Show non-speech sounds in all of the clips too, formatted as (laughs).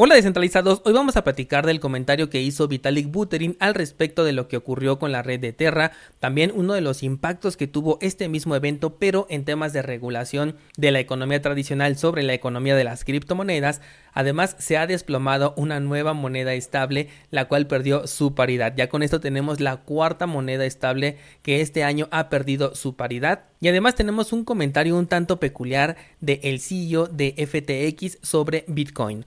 Hola descentralizados, hoy vamos a platicar del comentario que hizo Vitalik Buterin al respecto de lo que ocurrió con la red de Terra, también uno de los impactos que tuvo este mismo evento, pero en temas de regulación de la economía tradicional sobre la economía de las criptomonedas, además se ha desplomado una nueva moneda estable, la cual perdió su paridad. Ya con esto tenemos la cuarta moneda estable que este año ha perdido su paridad. Y además tenemos un comentario un tanto peculiar de el CEO de FTX sobre Bitcoin.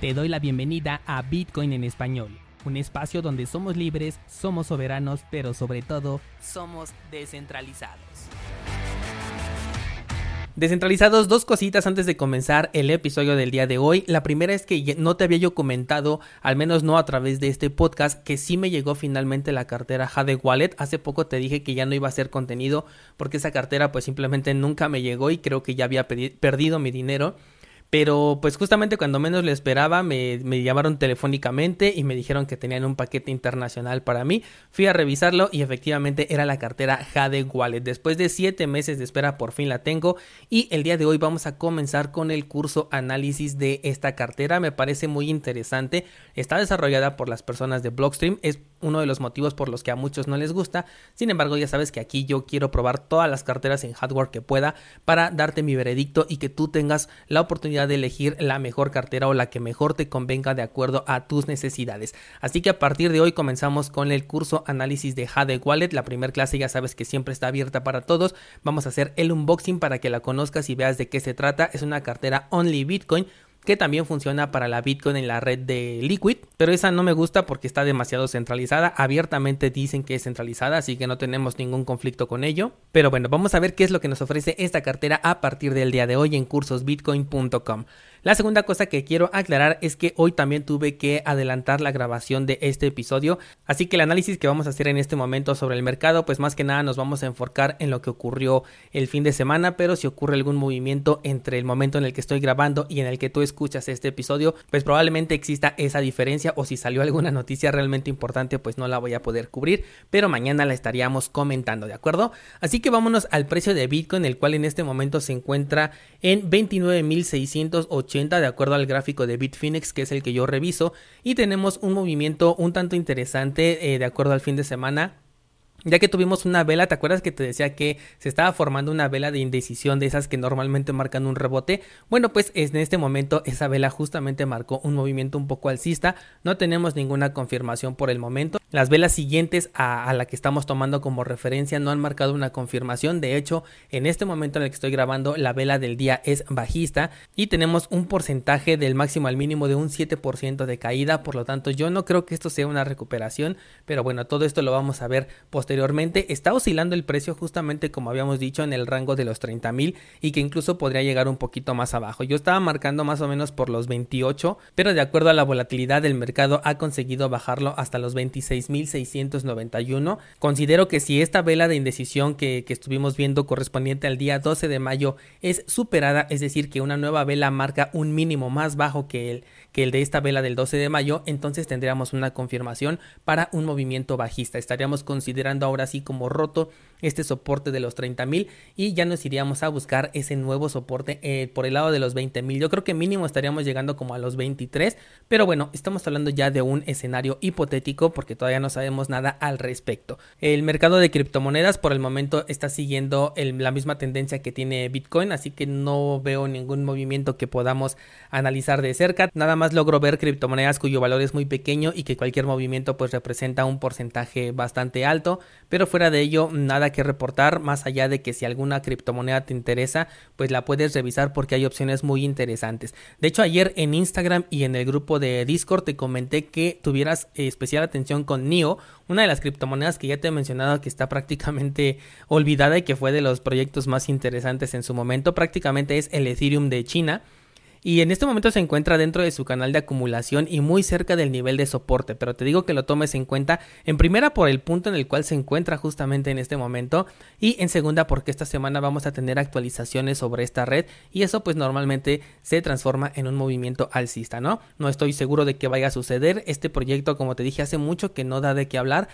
Te doy la bienvenida a Bitcoin en español, un espacio donde somos libres, somos soberanos, pero sobre todo somos descentralizados. Descentralizados, dos cositas antes de comenzar el episodio del día de hoy. La primera es que no te había yo comentado, al menos no a través de este podcast, que sí me llegó finalmente la cartera Jade Wallet. Hace poco te dije que ya no iba a hacer contenido porque esa cartera pues simplemente nunca me llegó y creo que ya había perdido mi dinero. Pero pues justamente cuando menos lo esperaba me, llamaron telefónicamente y me dijeron que tenían un paquete internacional para mí. Fui a revisarlo y efectivamente era la cartera Jade Wallet. Después de 7 meses de espera por fin la tengo y el día de hoy vamos a comenzar con el curso análisis de esta cartera. Me parece muy interesante. Está desarrollada por las personas de Blockstream. Es uno de los motivos por los que a muchos no les gusta. Sin embargo ya sabes que aquí yo quiero probar todas las carteras en hardware que pueda para darte mi veredicto y que tú tengas la oportunidad de elegir la mejor cartera o la que mejor te convenga de acuerdo a tus necesidades. Así que a partir de hoy comenzamos con el curso análisis de Jade Wallet. La primera clase ya sabes que siempre está abierta para todos. Vamos a hacer el unboxing para que la conozcas y veas de qué se trata. Es una cartera Only Bitcoin que también funciona para la Bitcoin en la red de Liquid, pero esa no me gusta porque está demasiado centralizada. Abiertamente dicen que es centralizada, así que no tenemos ningún conflicto con ello. Pero bueno, vamos a ver qué es lo que nos ofrece esta cartera a partir del día de hoy en cursosbitcoin.com. La segunda cosa que quiero aclarar es que hoy también tuve que adelantar la grabación de este episodio, así que el análisis que vamos a hacer en este momento sobre el mercado, pues más que nada nos vamos a enfocar en lo que ocurrió el fin de semana, pero si ocurre algún movimiento entre el momento en el que estoy grabando y en el que tú escuchas este episodio, pues probablemente exista esa diferencia o si salió alguna noticia realmente importante, pues no la voy a poder cubrir, pero mañana la estaríamos comentando, ¿de acuerdo? Así que vámonos al precio de Bitcoin, el cual en este momento se encuentra en 29.680 de acuerdo al gráfico de Bitfinex que es el que yo reviso. Y tenemos un movimiento un tanto interesante eh, de acuerdo al fin de semana ya que tuvimos una vela, ¿te acuerdas que te decía que se estaba formando una vela de indecisión de esas que normalmente marcan un rebote? Bueno, pues en este momento esa vela justamente marcó un movimiento un poco alcista, no tenemos ninguna confirmación por el momento. Las velas siguientes a, la que estamos tomando como referencia no han marcado una confirmación, de hecho en este momento en el que estoy grabando la vela del día es bajista y tenemos un porcentaje del máximo al mínimo de un 7% de caída, por lo tanto yo no creo que esto sea una recuperación, pero bueno, todo esto lo vamos a ver posteriormente está oscilando el precio justamente como habíamos dicho en el rango de los 30 mil y que incluso podría llegar un poquito más abajo. Yo estaba marcando más o menos por los 28, pero de acuerdo a la volatilidad del mercado ha conseguido bajarlo hasta los 26 mil 691. Considero que si esta vela de indecisión que, que estuvimos viendo correspondiente al día 12 de mayo es superada, es decir, que una nueva vela marca un mínimo más bajo que el, que el de esta vela del 12 de mayo, entonces tendríamos una confirmación para un movimiento bajista. Estaríamos considerando ahora sí como roto este soporte de los 30.000 y ya nos iríamos a buscar ese nuevo soporte eh, por el lado de los 20.000. Yo creo que mínimo estaríamos llegando como a los 23, pero bueno, estamos hablando ya de un escenario hipotético porque todavía no sabemos nada al respecto. El mercado de criptomonedas por el momento está siguiendo la misma tendencia que tiene Bitcoin, así que no veo ningún movimiento que podamos analizar de cerca. Nada más logro ver criptomonedas cuyo valor es muy pequeño y que cualquier movimiento pues representa un porcentaje bastante alto pero fuera de ello nada que reportar más allá de que si alguna criptomoneda te interesa pues la puedes revisar porque hay opciones muy interesantes. De hecho ayer en Instagram y en el grupo de Discord te comenté que tuvieras especial atención con NIO una de las criptomonedas que ya te he mencionado que está prácticamente (laughs) olvidada y que fue de los proyectos más interesantes en su momento. Prácticamente es el Ethereum de China y en este momento se encuentra dentro de su canal de acumulación y muy cerca del nivel de soporte, pero te digo que lo tomes en cuenta en primera por el punto en el cual se encuentra justamente en este momento y en segunda porque esta semana vamos a tener actualizaciones sobre esta red y eso pues normalmente se transforma en un movimiento alcista, ¿no? No estoy seguro de que vaya a suceder, este proyecto como te dije hace mucho que no da de qué hablar,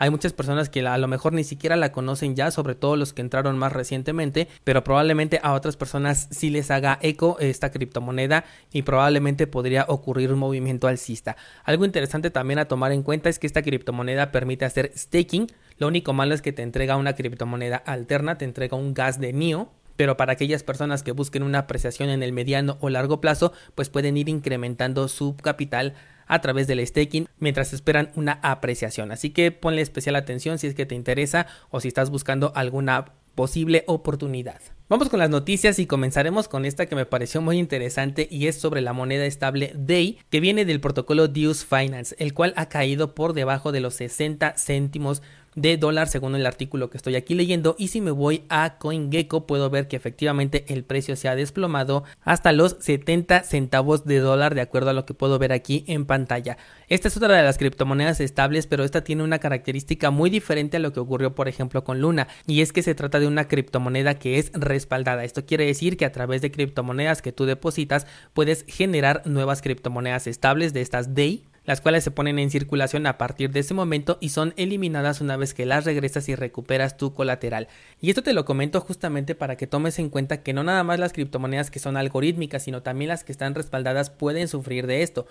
hay muchas personas que a lo mejor ni siquiera la conocen ya, sobre todo los que entraron más recientemente, pero probablemente a otras personas sí les haga eco esta criptomoneda y probablemente podría ocurrir un movimiento alcista. Algo interesante también a tomar en cuenta es que esta criptomoneda permite hacer staking. Lo único malo es que te entrega una criptomoneda alterna, te entrega un gas de NIO, pero para aquellas personas que busquen una apreciación en el mediano o largo plazo, pues pueden ir incrementando su capital a través del staking mientras esperan una apreciación. Así que ponle especial atención si es que te interesa o si estás buscando alguna posible oportunidad. Vamos con las noticias y comenzaremos con esta que me pareció muy interesante y es sobre la moneda estable DAY que viene del protocolo Deus Finance, el cual ha caído por debajo de los 60 céntimos de dólar según el artículo que estoy aquí leyendo y si me voy a CoinGecko puedo ver que efectivamente el precio se ha desplomado hasta los 70 centavos de dólar de acuerdo a lo que puedo ver aquí en pantalla. Esta es otra de las criptomonedas estables pero esta tiene una característica muy diferente a lo que ocurrió por ejemplo con Luna y es que se trata de una criptomoneda que es respaldada. Esto quiere decir que a través de criptomonedas que tú depositas puedes generar nuevas criptomonedas estables de estas DAY las cuales se ponen en circulación a partir de ese momento y son eliminadas una vez que las regresas y recuperas tu colateral. Y esto te lo comento justamente para que tomes en cuenta que no nada más las criptomonedas que son algorítmicas, sino también las que están respaldadas pueden sufrir de esto.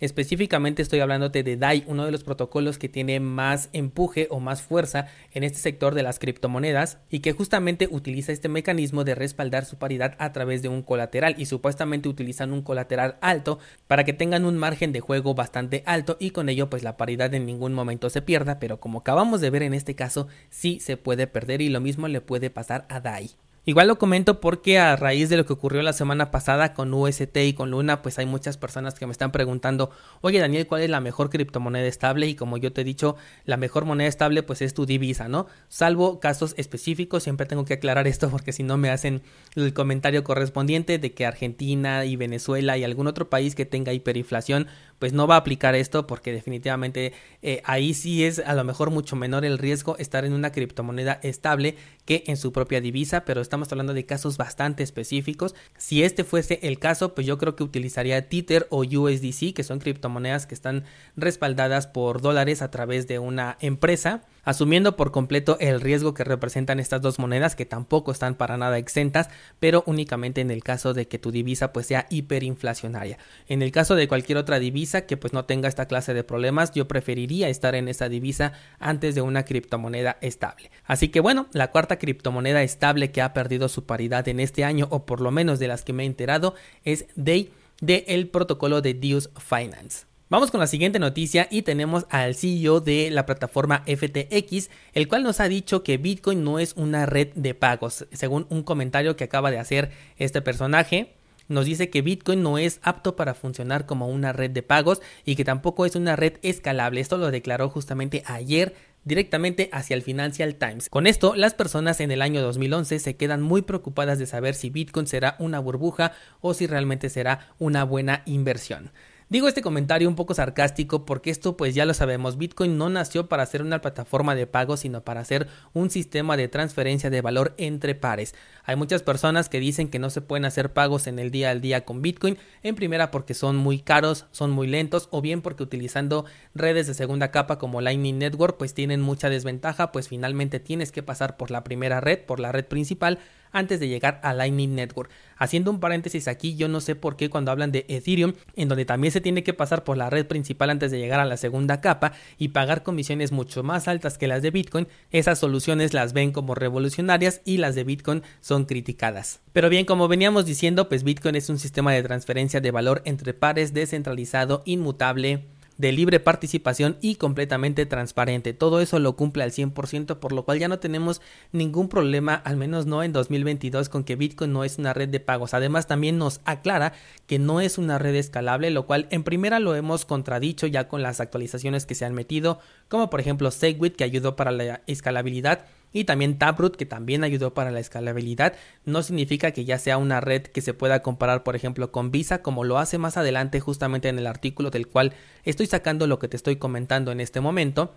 Específicamente estoy hablándote de DAI, uno de los protocolos que tiene más empuje o más fuerza en este sector de las criptomonedas y que justamente utiliza este mecanismo de respaldar su paridad a través de un colateral y supuestamente utilizan un colateral alto para que tengan un margen de juego bastante alto y con ello pues la paridad en ningún momento se pierda, pero como acabamos de ver en este caso sí se puede perder y lo mismo le puede pasar a DAI. Igual lo comento porque a raíz de lo que ocurrió la semana pasada con UST y con Luna, pues hay muchas personas que me están preguntando, oye Daniel, ¿cuál es la mejor criptomoneda estable? Y como yo te he dicho, la mejor moneda estable pues es tu divisa, ¿no? Salvo casos específicos, siempre tengo que aclarar esto porque si no me hacen el comentario correspondiente de que Argentina y Venezuela y algún otro país que tenga hiperinflación, pues no va a aplicar esto porque definitivamente eh, ahí sí es a lo mejor mucho menor el riesgo estar en una criptomoneda estable que en su propia divisa, pero estamos hablando de casos bastante específicos. Si este fuese el caso, pues yo creo que utilizaría Tether o USDC, que son criptomonedas que están respaldadas por dólares a través de una empresa asumiendo por completo el riesgo que representan estas dos monedas que tampoco están para nada exentas, pero únicamente en el caso de que tu divisa pues sea hiperinflacionaria. En el caso de cualquier otra divisa que pues no tenga esta clase de problemas, yo preferiría estar en esa divisa antes de una criptomoneda estable. Así que bueno, la cuarta criptomoneda estable que ha perdido su paridad en este año o por lo menos de las que me he enterado es DAY del protocolo de Deus Finance. Vamos con la siguiente noticia y tenemos al CEO de la plataforma FTX, el cual nos ha dicho que Bitcoin no es una red de pagos. Según un comentario que acaba de hacer este personaje, nos dice que Bitcoin no es apto para funcionar como una red de pagos y que tampoco es una red escalable. Esto lo declaró justamente ayer directamente hacia el Financial Times. Con esto, las personas en el año 2011 se quedan muy preocupadas de saber si Bitcoin será una burbuja o si realmente será una buena inversión. Digo este comentario un poco sarcástico porque esto pues ya lo sabemos, Bitcoin no nació para ser una plataforma de pago sino para ser un sistema de transferencia de valor entre pares. Hay muchas personas que dicen que no se pueden hacer pagos en el día al día con Bitcoin, en primera porque son muy caros, son muy lentos o bien porque utilizando redes de segunda capa como Lightning Network pues tienen mucha desventaja, pues finalmente tienes que pasar por la primera red, por la red principal antes de llegar a Lightning Network. Haciendo un paréntesis aquí, yo no sé por qué cuando hablan de Ethereum, en donde también se tiene que pasar por la red principal antes de llegar a la segunda capa y pagar comisiones mucho más altas que las de Bitcoin, esas soluciones las ven como revolucionarias y las de Bitcoin son criticadas. Pero bien, como veníamos diciendo, pues Bitcoin es un sistema de transferencia de valor entre pares descentralizado, inmutable, de libre participación y completamente transparente. Todo eso lo cumple al 100%, por lo cual ya no tenemos ningún problema, al menos no en 2022, con que Bitcoin no es una red de pagos. Además, también nos aclara que no es una red escalable, lo cual en primera lo hemos contradicho ya con las actualizaciones que se han metido, como por ejemplo Segwit que ayudó para la escalabilidad y también Taproot que también ayudó para la escalabilidad. No significa que ya sea una red que se pueda comparar por ejemplo con Visa como lo hace más adelante justamente en el artículo del cual estoy sacando lo que te estoy comentando en este momento.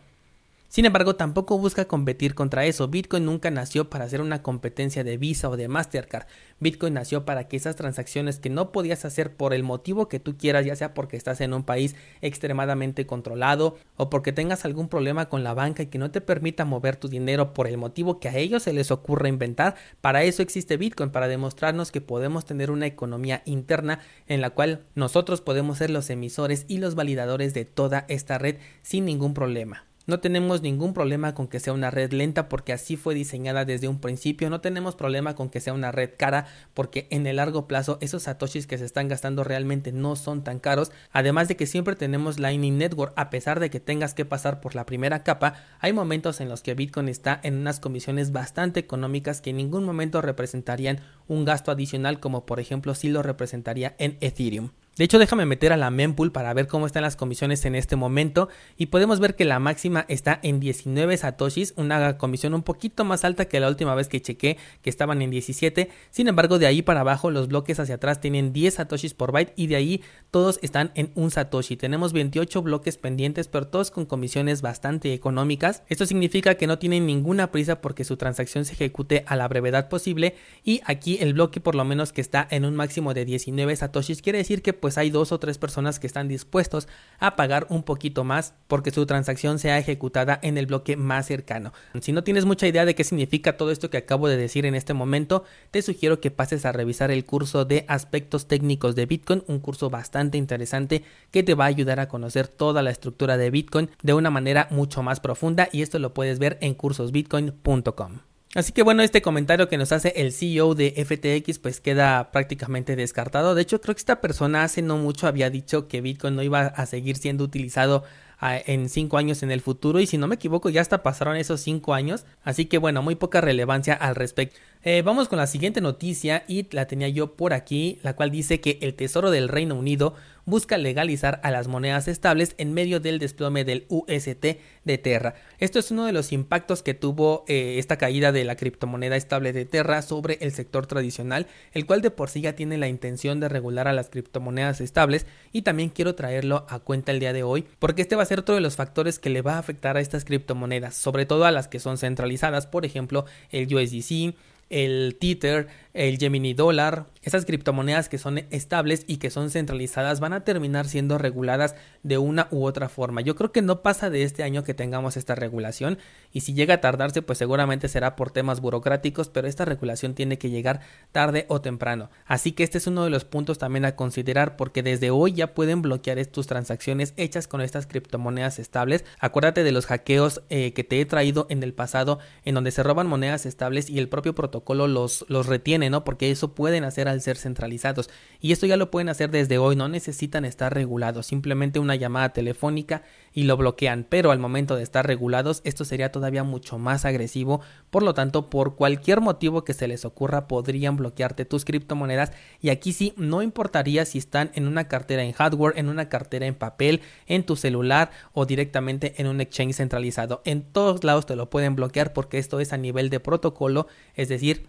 Sin embargo, tampoco busca competir contra eso. Bitcoin nunca nació para hacer una competencia de Visa o de Mastercard. Bitcoin nació para que esas transacciones que no podías hacer por el motivo que tú quieras, ya sea porque estás en un país extremadamente controlado o porque tengas algún problema con la banca y que no te permita mover tu dinero por el motivo que a ellos se les ocurre inventar, para eso existe Bitcoin, para demostrarnos que podemos tener una economía interna en la cual nosotros podemos ser los emisores y los validadores de toda esta red sin ningún problema. No tenemos ningún problema con que sea una red lenta porque así fue diseñada desde un principio. No tenemos problema con que sea una red cara porque en el largo plazo esos satoshis que se están gastando realmente no son tan caros. Además de que siempre tenemos Lightning Network a pesar de que tengas que pasar por la primera capa. Hay momentos en los que Bitcoin está en unas comisiones bastante económicas que en ningún momento representarían un gasto adicional como por ejemplo si lo representaría en Ethereum. De hecho, déjame meter a la mempool para ver cómo están las comisiones en este momento y podemos ver que la máxima está en 19 satoshis, una comisión un poquito más alta que la última vez que chequé, que estaban en 17. Sin embargo, de ahí para abajo los bloques hacia atrás tienen 10 satoshis por byte y de ahí todos están en un satoshi. Tenemos 28 bloques pendientes, pero todos con comisiones bastante económicas. Esto significa que no tienen ninguna prisa porque su transacción se ejecute a la brevedad posible y aquí el bloque por lo menos que está en un máximo de 19 satoshis quiere decir que pues hay dos o tres personas que están dispuestos a pagar un poquito más porque su transacción sea ejecutada en el bloque más cercano. Si no tienes mucha idea de qué significa todo esto que acabo de decir en este momento, te sugiero que pases a revisar el curso de aspectos técnicos de Bitcoin, un curso bastante interesante que te va a ayudar a conocer toda la estructura de Bitcoin de una manera mucho más profunda y esto lo puedes ver en cursosbitcoin.com. Así que bueno, este comentario que nos hace el CEO de FTX pues queda prácticamente descartado. De hecho, creo que esta persona hace no mucho había dicho que Bitcoin no iba a seguir siendo utilizado ah, en cinco años en el futuro y si no me equivoco ya hasta pasaron esos cinco años. Así que bueno, muy poca relevancia al respecto. Eh, vamos con la siguiente noticia y la tenía yo por aquí, la cual dice que el Tesoro del Reino Unido busca legalizar a las monedas estables en medio del desplome del UST de Terra. Esto es uno de los impactos que tuvo eh, esta caída de la criptomoneda estable de Terra sobre el sector tradicional, el cual de por sí ya tiene la intención de regular a las criptomonedas estables y también quiero traerlo a cuenta el día de hoy porque este va a ser otro de los factores que le va a afectar a estas criptomonedas, sobre todo a las que son centralizadas, por ejemplo el USDC, el Tether, el Gemini Dollar, esas criptomonedas que son estables y que son centralizadas van a terminar siendo reguladas de una u otra forma. Yo creo que no pasa de este año que tengamos esta regulación y si llega a tardarse pues seguramente será por temas burocráticos, pero esta regulación tiene que llegar tarde o temprano. Así que este es uno de los puntos también a considerar porque desde hoy ya pueden bloquear tus transacciones hechas con estas criptomonedas estables. Acuérdate de los hackeos eh, que te he traído en el pasado en donde se roban monedas estables y el propio protocolo los, los retiene, ¿no? Porque eso pueden hacer al ser centralizados. Y esto ya lo pueden hacer desde hoy, no necesitan estar regulados, simplemente una llamada telefónica y lo bloquean, pero al momento de estar regulados esto sería todavía mucho más agresivo, por lo tanto por cualquier motivo que se les ocurra podrían bloquearte tus criptomonedas y aquí sí no importaría si están en una cartera en hardware, en una cartera en papel, en tu celular o directamente en un exchange centralizado, en todos lados te lo pueden bloquear porque esto es a nivel de protocolo, es decir,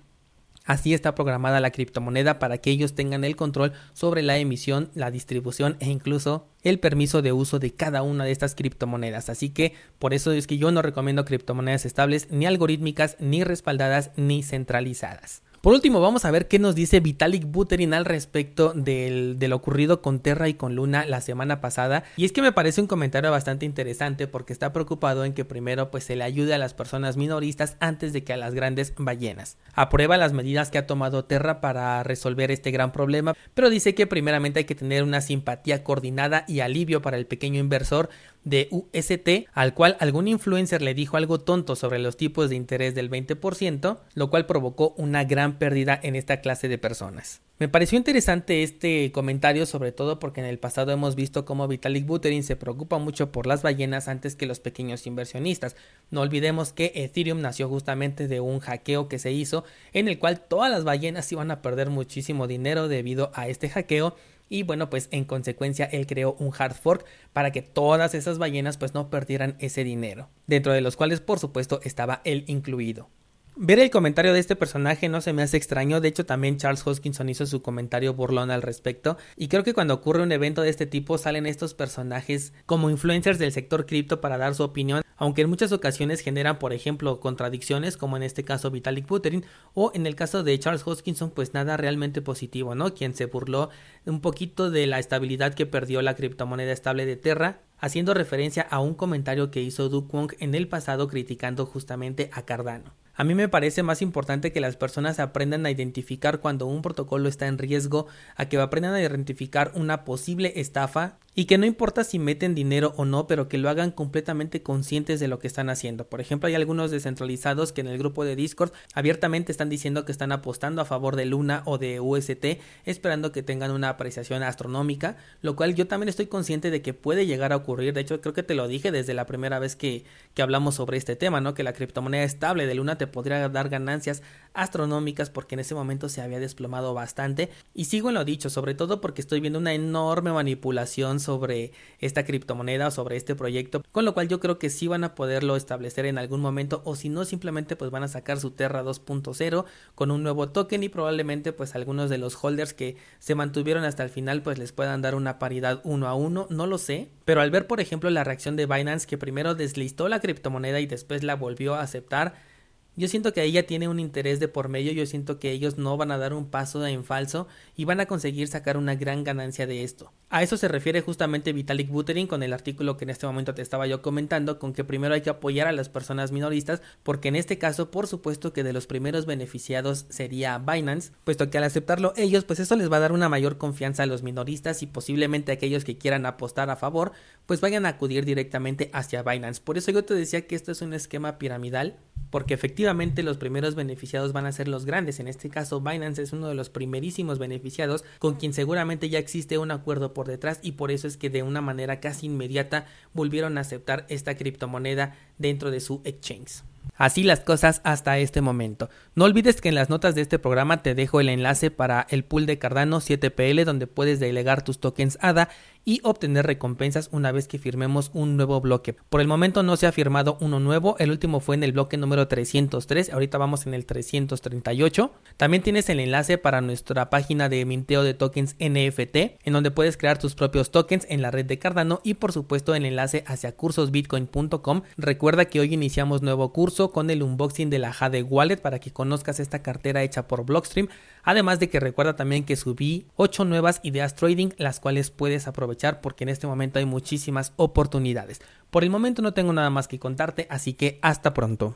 Así está programada la criptomoneda para que ellos tengan el control sobre la emisión, la distribución e incluso el permiso de uso de cada una de estas criptomonedas. Así que por eso es que yo no recomiendo criptomonedas estables ni algorítmicas, ni respaldadas, ni centralizadas. Por último, vamos a ver qué nos dice Vitalik Buterin al respecto del, lo ocurrido con Terra y con Luna la semana pasada. Y es que me parece un comentario bastante interesante porque está preocupado en que primero pues se le ayude a las personas minoristas antes de que a las grandes ballenas. Aprueba las medidas que ha tomado Terra para resolver este gran problema, pero dice que primeramente hay que tener una simpatía coordinada y alivio para el pequeño inversor de UST, al cual algún influencer le dijo algo tonto sobre los tipos de interés del 20%, lo cual provocó una gran pérdida en esta clase de personas. Me pareció interesante este comentario, sobre todo porque en el pasado hemos visto cómo Vitalik Buterin se preocupa mucho por las ballenas antes que los pequeños inversionistas. No olvidemos que Ethereum nació justamente de un hackeo que se hizo en el cual todas las ballenas iban a perder muchísimo dinero debido a este hackeo y bueno pues en consecuencia él creó un hard fork para que todas esas ballenas pues no perdieran ese dinero dentro de los cuales por supuesto estaba él incluido Ver el comentario de este personaje no se me hace extraño, de hecho también Charles Hoskinson hizo su comentario burlón al respecto, y creo que cuando ocurre un evento de este tipo salen estos personajes como influencers del sector cripto para dar su opinión, aunque en muchas ocasiones generan, por ejemplo, contradicciones, como en este caso Vitalik Buterin, o en el caso de Charles Hoskinson, pues nada realmente positivo, ¿no? Quien se burló un poquito de la estabilidad que perdió la criptomoneda estable de Terra, haciendo referencia a un comentario que hizo Duke Wong en el pasado criticando justamente a Cardano. A mí me parece más importante que las personas aprendan a identificar cuando un protocolo está en riesgo, a que aprendan a identificar una posible estafa y que no importa si meten dinero o no, pero que lo hagan completamente conscientes de lo que están haciendo. Por ejemplo, hay algunos descentralizados que en el grupo de Discord abiertamente están diciendo que están apostando a favor de Luna o de UST, esperando que tengan una apreciación astronómica, lo cual yo también estoy consciente de que puede llegar a ocurrir. De hecho, creo que te lo dije desde la primera vez que, que hablamos sobre este tema, ¿no? Que la criptomoneda estable de Luna te podría dar ganancias astronómicas porque en ese momento se había desplomado bastante. Y sigo en lo dicho, sobre todo porque estoy viendo una enorme manipulación sobre esta criptomoneda o sobre este proyecto, con lo cual yo creo que sí van a poderlo establecer en algún momento o si no simplemente pues van a sacar su Terra 2.0 con un nuevo token y probablemente pues algunos de los holders que se mantuvieron hasta el final pues les puedan dar una paridad uno a uno, no lo sé, pero al ver por ejemplo la reacción de Binance que primero deslistó la criptomoneda y después la volvió a aceptar, yo siento que ella tiene un interés de por medio, yo siento que ellos no van a dar un paso en falso y van a conseguir sacar una gran ganancia de esto. A eso se refiere justamente Vitalik Buterin con el artículo que en este momento te estaba yo comentando, con que primero hay que apoyar a las personas minoristas, porque en este caso, por supuesto que de los primeros beneficiados sería Binance, puesto que al aceptarlo ellos, pues eso les va a dar una mayor confianza a los minoristas y posiblemente aquellos que quieran apostar a favor, pues vayan a acudir directamente hacia Binance. Por eso yo te decía que esto es un esquema piramidal porque efectivamente los primeros beneficiados van a ser los grandes. En este caso, Binance es uno de los primerísimos beneficiados con quien seguramente ya existe un acuerdo por detrás y por eso es que de una manera casi inmediata volvieron a aceptar esta criptomoneda dentro de su exchange. Así las cosas hasta este momento. No olvides que en las notas de este programa te dejo el enlace para el pool de Cardano 7PL donde puedes delegar tus tokens ADA y obtener recompensas una vez que firmemos un nuevo bloque. Por el momento no se ha firmado uno nuevo, el último fue en el bloque número 303, ahorita vamos en el 338. También tienes el enlace para nuestra página de minteo de tokens NFT, en donde puedes crear tus propios tokens en la red de Cardano y por supuesto el enlace hacia cursosbitcoin.com. Recuerda que hoy iniciamos nuevo curso con el unboxing de la Jade Wallet para que conozcas esta cartera hecha por Blockstream, además de que recuerda también que subí 8 nuevas ideas trading las cuales puedes porque en este momento hay muchísimas oportunidades. Por el momento no tengo nada más que contarte, así que hasta pronto.